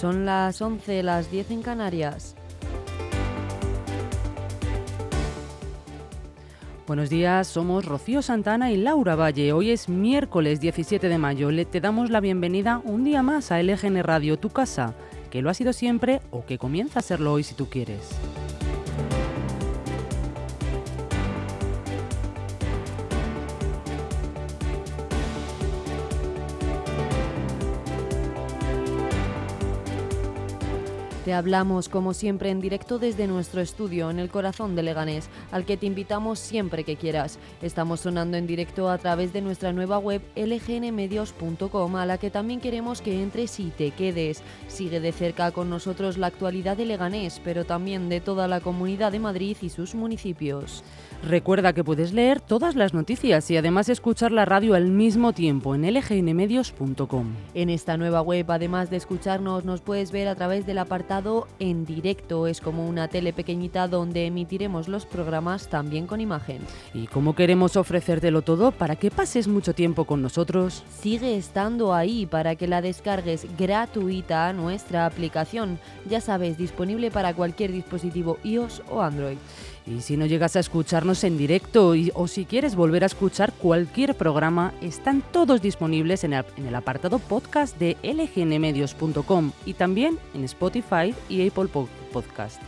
Son las 11, las 10 en Canarias. Buenos días, somos Rocío Santana y Laura Valle. Hoy es miércoles 17 de mayo. Le te damos la bienvenida un día más a LGN Radio, tu casa, que lo ha sido siempre o que comienza a serlo hoy si tú quieres. Te hablamos como siempre en directo desde nuestro estudio en el corazón de Leganés, al que te invitamos siempre que quieras. Estamos sonando en directo a través de nuestra nueva web lgnmedios.com, a la que también queremos que entres y te quedes. Sigue de cerca con nosotros la actualidad de Leganés, pero también de toda la comunidad de Madrid y sus municipios. Recuerda que puedes leer todas las noticias y además escuchar la radio al mismo tiempo en lgnmedios.com. En esta nueva web, además de escucharnos, nos puedes ver a través del apartado en directo. Es como una tele pequeñita donde emitiremos los programas también con imagen. Y como queremos ofrecértelo todo para que pases mucho tiempo con nosotros, sigue estando ahí para que la descargues gratuita nuestra aplicación. Ya sabes, disponible para cualquier dispositivo iOS o Android. Y si no llegas a escucharnos en directo o si quieres volver a escuchar cualquier programa, están todos disponibles en el, en el apartado podcast de lgnmedios.com y también en Spotify y Apple Podcast.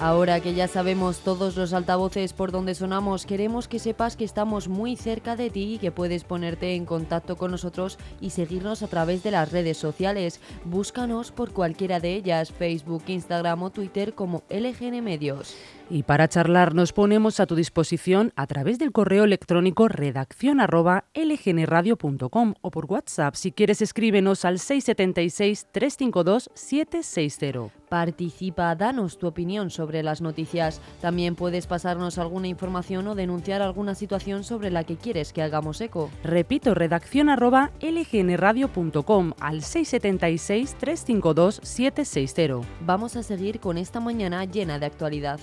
Ahora que ya sabemos todos los altavoces por donde sonamos, queremos que sepas que estamos muy cerca de ti y que puedes ponerte en contacto con nosotros y seguirnos a través de las redes sociales. Búscanos por cualquiera de ellas, Facebook, Instagram o Twitter como LGN Medios. Y para charlar nos ponemos a tu disposición a través del correo electrónico redacción arroba lgnradio.com o por WhatsApp. Si quieres escríbenos al 676-352-760. Participa, danos tu opinión sobre las noticias. También puedes pasarnos alguna información o denunciar alguna situación sobre la que quieres que hagamos eco. Repito, redacción arroba lgnradio.com al 676-352-760. Vamos a seguir con esta mañana llena de actualidad.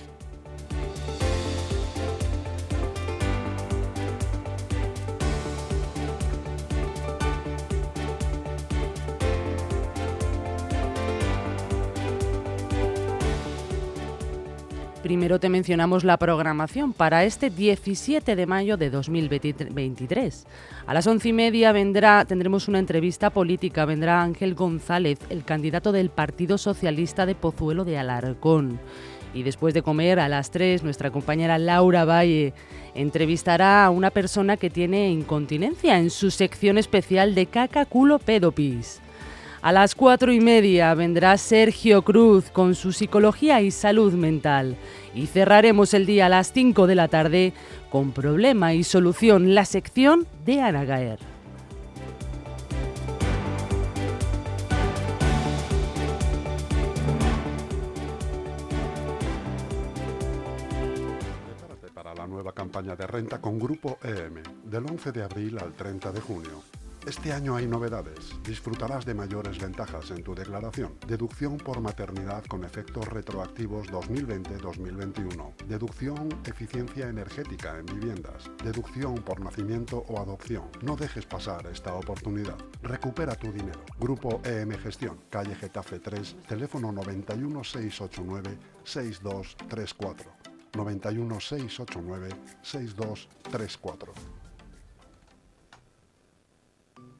Primero te mencionamos la programación para este 17 de mayo de 2023. A las once y media vendrá, tendremos una entrevista política. Vendrá Ángel González, el candidato del Partido Socialista de Pozuelo de Alarcón. Y después de comer, a las 3, nuestra compañera Laura Valle entrevistará a una persona que tiene incontinencia en su sección especial de caca, culo, pedopis. A las cuatro y media vendrá Sergio Cruz con su psicología y salud mental. Y cerraremos el día a las 5 de la tarde con problema y solución, la sección de Ana Gaer. Prepárate para la nueva campaña de renta con Grupo EM, del 11 de abril al 30 de junio. Este año hay novedades. Disfrutarás de mayores ventajas en tu declaración. Deducción por maternidad con efectos retroactivos 2020-2021. Deducción eficiencia energética en viviendas. Deducción por nacimiento o adopción. No dejes pasar esta oportunidad. Recupera tu dinero. Grupo EM Gestión, calle Getafe 3, teléfono 91 689 6234. 91 689 6234.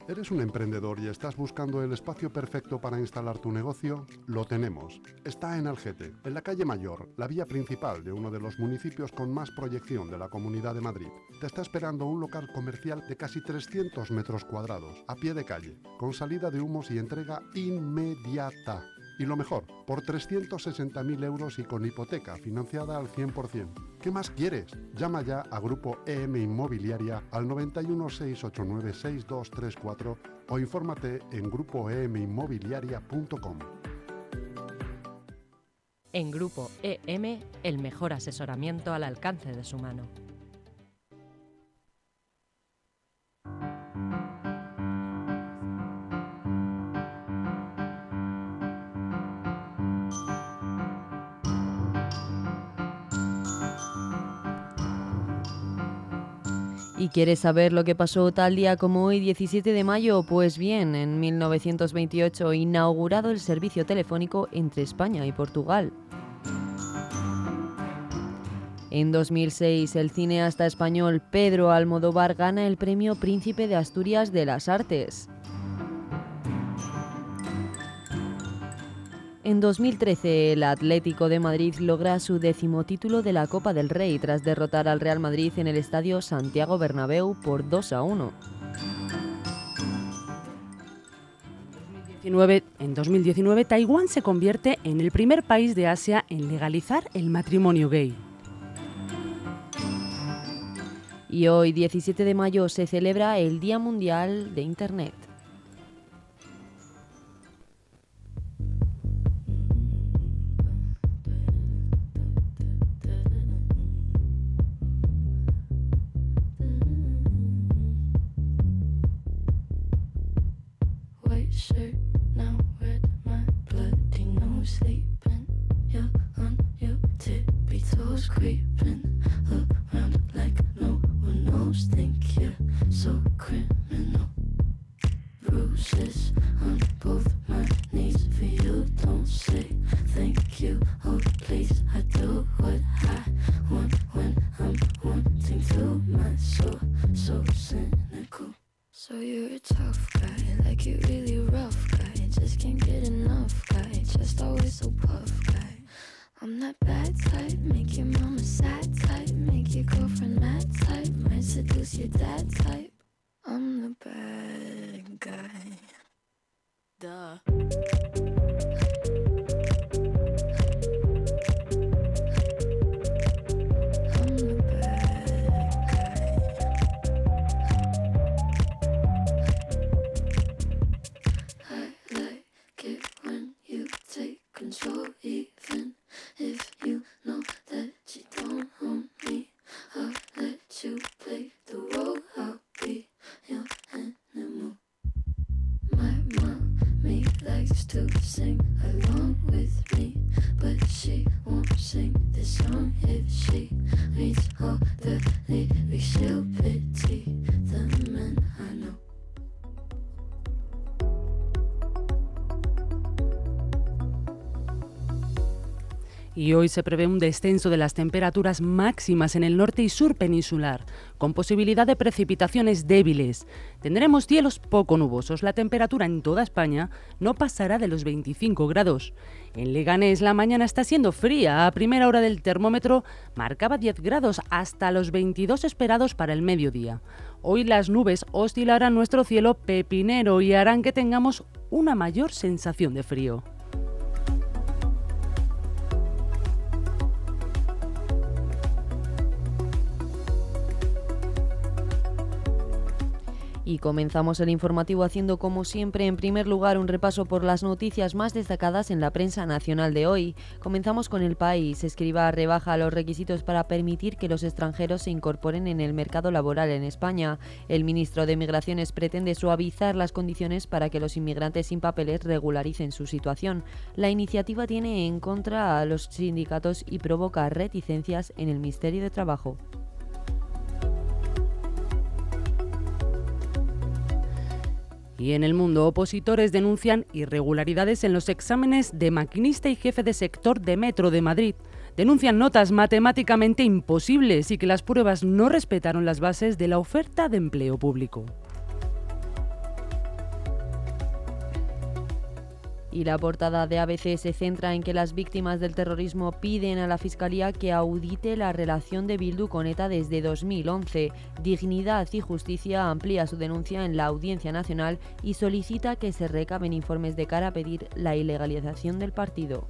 ¿Eres un emprendedor y estás buscando el espacio perfecto para instalar tu negocio? Lo tenemos. Está en Algete, en la calle Mayor, la vía principal de uno de los municipios con más proyección de la Comunidad de Madrid. Te está esperando un local comercial de casi 300 metros cuadrados, a pie de calle, con salida de humos y entrega inmediata. Y lo mejor, por 360.000 euros y con hipoteca financiada al 100%. ¿Qué más quieres? Llama ya a Grupo EM Inmobiliaria al 91 689 6234 o infórmate en grupoeminmobiliaria.com. En Grupo EM, el mejor asesoramiento al alcance de su mano. Quieres saber lo que pasó tal día como hoy, 17 de mayo? Pues bien, en 1928 inaugurado el servicio telefónico entre España y Portugal. En 2006, el cineasta español Pedro Almodóvar gana el premio Príncipe de Asturias de las Artes. En 2013, el Atlético de Madrid logra su décimo título de la Copa del Rey tras derrotar al Real Madrid en el estadio Santiago Bernabéu por 2 a 1. En 2019, Taiwán se convierte en el primer país de Asia en legalizar el matrimonio gay. Y hoy, 17 de mayo, se celebra el Día Mundial de Internet. to sing along. Y hoy se prevé un descenso de las temperaturas máximas en el norte y sur peninsular, con posibilidad de precipitaciones débiles. Tendremos cielos poco nubosos. La temperatura en toda España no pasará de los 25 grados. En Leganés la mañana está siendo fría. A primera hora del termómetro marcaba 10 grados hasta los 22 esperados para el mediodía. Hoy las nubes oscilarán nuestro cielo pepinero y harán que tengamos una mayor sensación de frío. Y comenzamos el informativo haciendo como siempre en primer lugar un repaso por las noticias más destacadas en la prensa nacional de hoy. Comenzamos con el país. Escriba rebaja los requisitos para permitir que los extranjeros se incorporen en el mercado laboral en España. El ministro de Migraciones pretende suavizar las condiciones para que los inmigrantes sin papeles regularicen su situación. La iniciativa tiene en contra a los sindicatos y provoca reticencias en el Ministerio de Trabajo. Y en el mundo, opositores denuncian irregularidades en los exámenes de maquinista y jefe de sector de Metro de Madrid. Denuncian notas matemáticamente imposibles y que las pruebas no respetaron las bases de la oferta de empleo público. Y la portada de ABC se centra en que las víctimas del terrorismo piden a la Fiscalía que audite la relación de Bildu con ETA desde 2011. Dignidad y Justicia amplía su denuncia en la Audiencia Nacional y solicita que se recaben informes de cara a pedir la ilegalización del partido.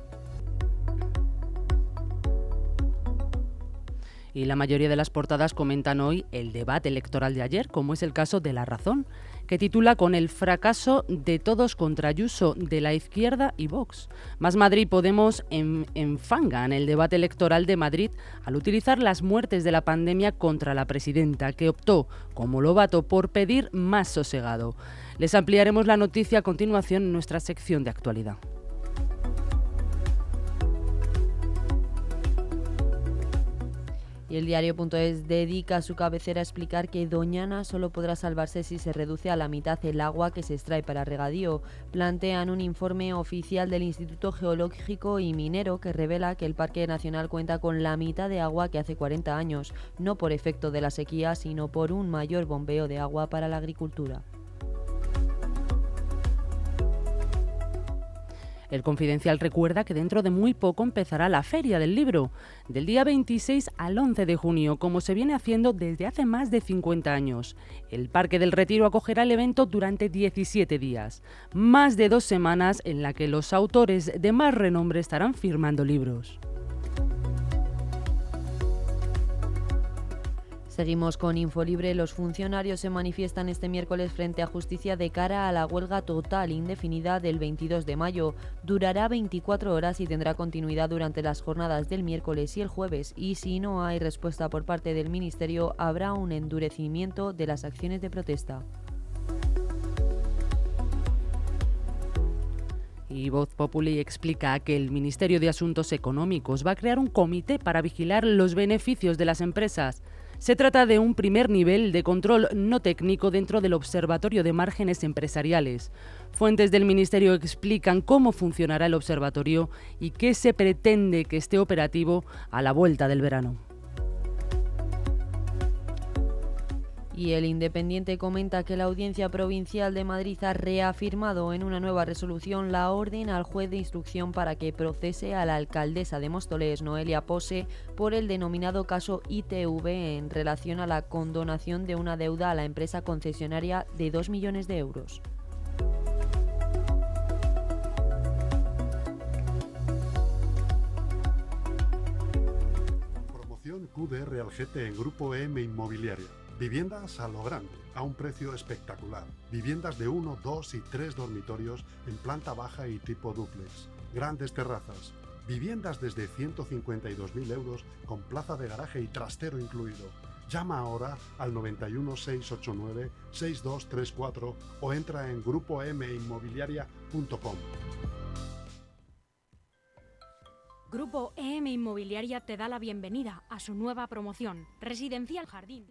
Y la mayoría de las portadas comentan hoy el debate electoral de ayer, como es el caso de La Razón que titula Con el fracaso de todos contra Ayuso de la izquierda y Vox. Más Madrid Podemos en, enfangan el debate electoral de Madrid al utilizar las muertes de la pandemia contra la presidenta, que optó, como Lobato, por pedir más sosegado. Les ampliaremos la noticia a continuación en nuestra sección de actualidad. Y el diario.es dedica su cabecera a explicar que Doñana solo podrá salvarse si se reduce a la mitad el agua que se extrae para regadío. Plantean un informe oficial del Instituto Geológico y Minero que revela que el Parque Nacional cuenta con la mitad de agua que hace 40 años, no por efecto de la sequía, sino por un mayor bombeo de agua para la agricultura. El Confidencial recuerda que dentro de muy poco empezará la Feria del Libro, del día 26 al 11 de junio, como se viene haciendo desde hace más de 50 años. El Parque del Retiro acogerá el evento durante 17 días, más de dos semanas en la que los autores de más renombre estarán firmando libros. Seguimos con Infolibre. Los funcionarios se manifiestan este miércoles frente a justicia de cara a la huelga total indefinida del 22 de mayo. Durará 24 horas y tendrá continuidad durante las jornadas del miércoles y el jueves. Y si no hay respuesta por parte del Ministerio, habrá un endurecimiento de las acciones de protesta. Y Voz Populi explica que el Ministerio de Asuntos Económicos va a crear un comité para vigilar los beneficios de las empresas. Se trata de un primer nivel de control no técnico dentro del Observatorio de Márgenes Empresariales. Fuentes del Ministerio explican cómo funcionará el observatorio y qué se pretende que esté operativo a la vuelta del verano. Y el Independiente comenta que la Audiencia Provincial de Madrid ha reafirmado en una nueva resolución la orden al juez de instrucción para que procese a la alcaldesa de Móstoles, Noelia Pose, por el denominado caso ITV en relación a la condonación de una deuda a la empresa concesionaria de 2 millones de euros. Promoción QDR Algete en Grupo M Inmobiliaria. Viviendas a lo grande, a un precio espectacular. Viviendas de 1, 2 y 3 dormitorios en planta baja y tipo duplex. Grandes terrazas. Viviendas desde 152.000 euros con plaza de garaje y trastero incluido. Llama ahora al 91 689 6234 o entra en grupominmobiliaria.com. Grupo EM Inmobiliaria te da la bienvenida a su nueva promoción, Residencial Jardín.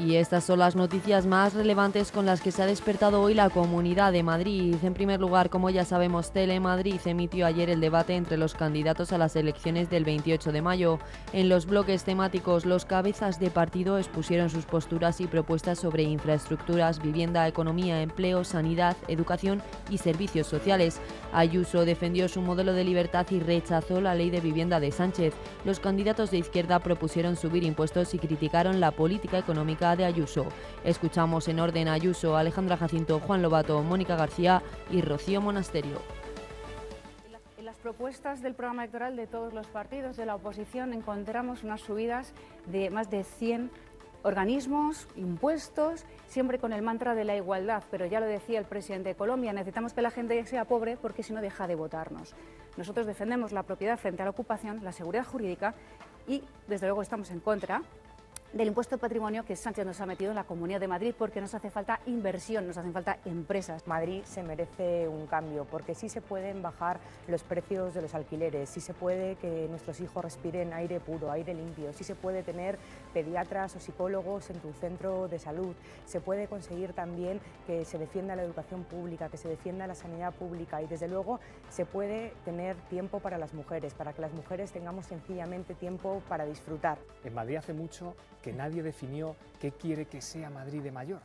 Y estas son las noticias más relevantes con las que se ha despertado hoy la Comunidad de Madrid. En primer lugar, como ya sabemos, Telemadrid emitió ayer el debate entre los candidatos a las elecciones del 28 de mayo. En los bloques temáticos, los cabezas de partido expusieron sus posturas y propuestas sobre infraestructuras, vivienda, economía, empleo, sanidad, educación y servicios sociales. Ayuso defendió su modelo de libertad y rechazó la ley de vivienda de Sánchez. Los candidatos de izquierda propusieron subir impuestos y criticaron la política económica de Ayuso. Escuchamos en orden Ayuso, Alejandra Jacinto, Juan Lobato, Mónica García y Rocío Monasterio. Propuestas del programa electoral de todos los partidos de la oposición encontramos unas subidas de más de 100 organismos, impuestos, siempre con el mantra de la igualdad, pero ya lo decía el presidente de Colombia, necesitamos que la gente sea pobre porque si no deja de votarnos. Nosotros defendemos la propiedad frente a la ocupación, la seguridad jurídica y desde luego estamos en contra del impuesto de patrimonio que Sánchez nos ha metido en la Comunidad de Madrid porque nos hace falta inversión, nos hacen falta empresas. Madrid se merece un cambio porque sí se pueden bajar los precios de los alquileres, sí se puede que nuestros hijos respiren aire puro, aire limpio, sí se puede tener pediatras o psicólogos en tu centro de salud, se puede conseguir también que se defienda la educación pública, que se defienda la sanidad pública y desde luego se puede tener tiempo para las mujeres, para que las mujeres tengamos sencillamente tiempo para disfrutar. En Madrid hace mucho que nadie definió qué quiere que sea Madrid de mayor.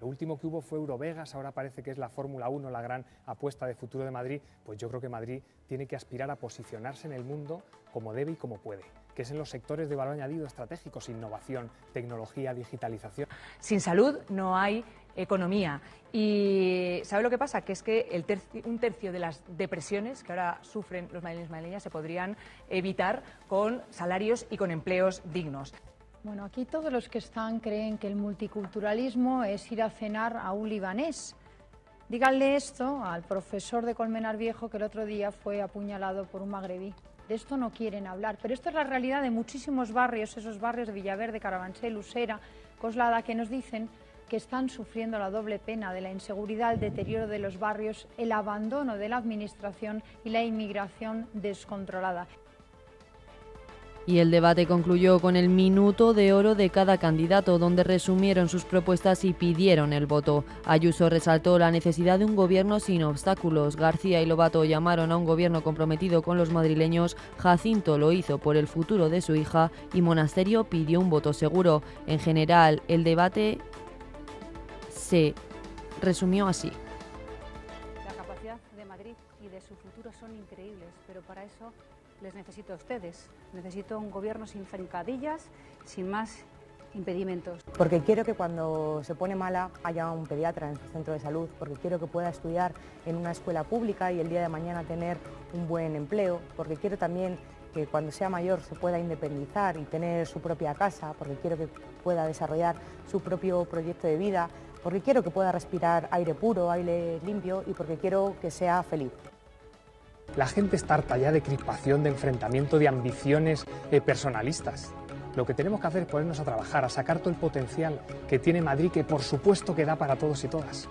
Lo último que hubo fue Eurovegas, ahora parece que es la Fórmula 1 la gran apuesta de futuro de Madrid, pues yo creo que Madrid tiene que aspirar a posicionarse en el mundo como debe y como puede, que es en los sectores de valor añadido estratégicos, innovación, tecnología, digitalización. Sin salud no hay economía. Y ¿sabe lo que pasa? Que es que un tercio de las depresiones que ahora sufren los madrileños y madrileñas se podrían evitar con salarios y con empleos dignos. Bueno, aquí todos los que están creen que el multiculturalismo es ir a cenar a un libanés. Díganle esto al profesor de Colmenar Viejo que el otro día fue apuñalado por un magrebí. De esto no quieren hablar, pero esto es la realidad de muchísimos barrios, esos barrios de Villaverde, Carabanchel, Usera, Coslada, que nos dicen que están sufriendo la doble pena de la inseguridad, el deterioro de los barrios, el abandono de la administración y la inmigración descontrolada. Y el debate concluyó con el minuto de oro de cada candidato, donde resumieron sus propuestas y pidieron el voto. Ayuso resaltó la necesidad de un gobierno sin obstáculos. García y Lobato llamaron a un gobierno comprometido con los madrileños. Jacinto lo hizo por el futuro de su hija y Monasterio pidió un voto seguro. En general, el debate se resumió así. La capacidad de Madrid y de su futuro son increíbles, pero para eso les necesito a ustedes. Necesito un gobierno sin zancadillas, sin más impedimentos. Porque quiero que cuando se pone mala haya un pediatra en su centro de salud, porque quiero que pueda estudiar en una escuela pública y el día de mañana tener un buen empleo, porque quiero también que cuando sea mayor se pueda independizar y tener su propia casa, porque quiero que pueda desarrollar su propio proyecto de vida, porque quiero que pueda respirar aire puro, aire limpio y porque quiero que sea feliz. La gente está harta ya de crispación, de enfrentamiento, de ambiciones eh, personalistas. Lo que tenemos que hacer es ponernos a trabajar, a sacar todo el potencial que tiene Madrid, que por supuesto que da para todos y todas.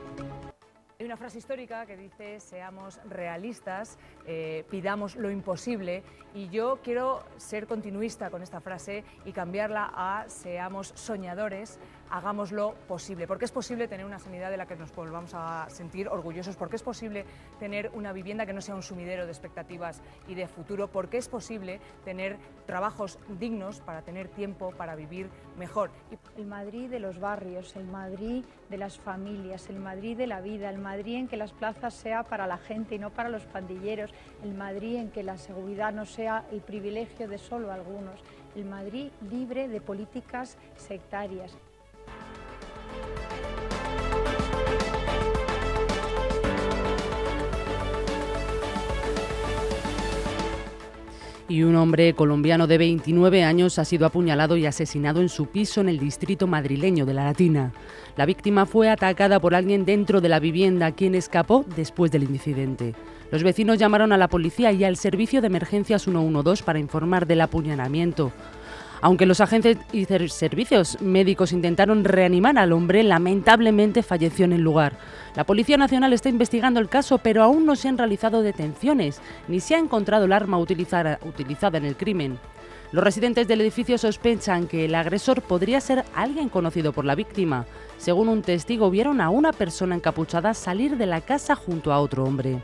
Hay una frase histórica que dice, seamos realistas, eh, pidamos lo imposible, y yo quiero ser continuista con esta frase y cambiarla a seamos soñadores, hagámoslo posible. Porque es posible tener una sanidad de la que nos volvamos a sentir orgullosos, porque es posible tener una vivienda que no sea un sumidero de expectativas y de futuro, porque es posible tener trabajos dignos para tener tiempo para vivir mejor. El Madrid de los barrios, el Madrid de las familias, el Madrid de la vida, el Madrid en que las plazas sea para la gente y no para los pandilleros, el Madrid en que la seguridad no sea el privilegio de solo algunos, el Madrid libre de políticas sectarias. Y un hombre colombiano de 29 años ha sido apuñalado y asesinado en su piso en el distrito madrileño de La Latina. La víctima fue atacada por alguien dentro de la vivienda, quien escapó después del incidente. Los vecinos llamaron a la policía y al servicio de emergencias 112 para informar del apuñalamiento. Aunque los agentes y servicios médicos intentaron reanimar al hombre, lamentablemente falleció en el lugar. La Policía Nacional está investigando el caso, pero aún no se han realizado detenciones, ni se ha encontrado el arma utilizada, en el crimen. Los residentes del edificio sospechan que el agresor podría ser alguien conocido por la víctima. Según un testigo, vieron a una persona encapuchada salir de la casa junto a otro hombre.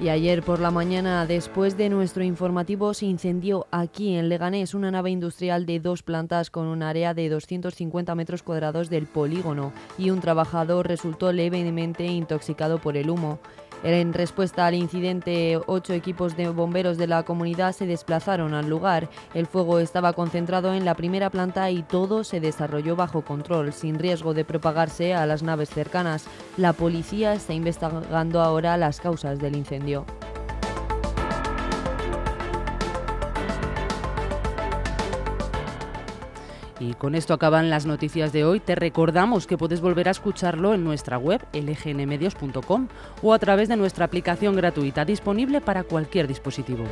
Y ayer por la mañana, después de nuestro informativo, se incendió aquí en Leganés una nave industrial de dos plantas con un área de 250 metros cuadrados del polígono y un trabajador resultó levemente intoxicado por el humo. En respuesta al incidente, ocho equipos de bomberos de la comunidad se desplazaron al lugar. El fuego estaba concentrado en la primera planta y todo se desarrolló bajo control, sin riesgo de propagarse a las naves cercanas. La policía está investigando ahora las causas del incendio. Y con esto acaban las noticias de hoy. Te recordamos que puedes volver a escucharlo en nuestra web lgnmedios.com o a través de nuestra aplicación gratuita disponible para cualquier dispositivo.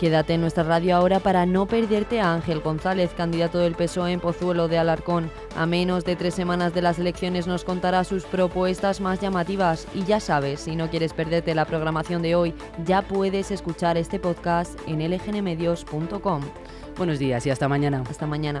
Quédate en nuestra radio ahora para no perderte a Ángel González, candidato del PSOE en Pozuelo de Alarcón. A menos de tres semanas de las elecciones nos contará sus propuestas más llamativas. Y ya sabes, si no quieres perderte la programación de hoy, ya puedes escuchar este podcast en lgnmedios.com. Buenos días y hasta mañana. Hasta mañana.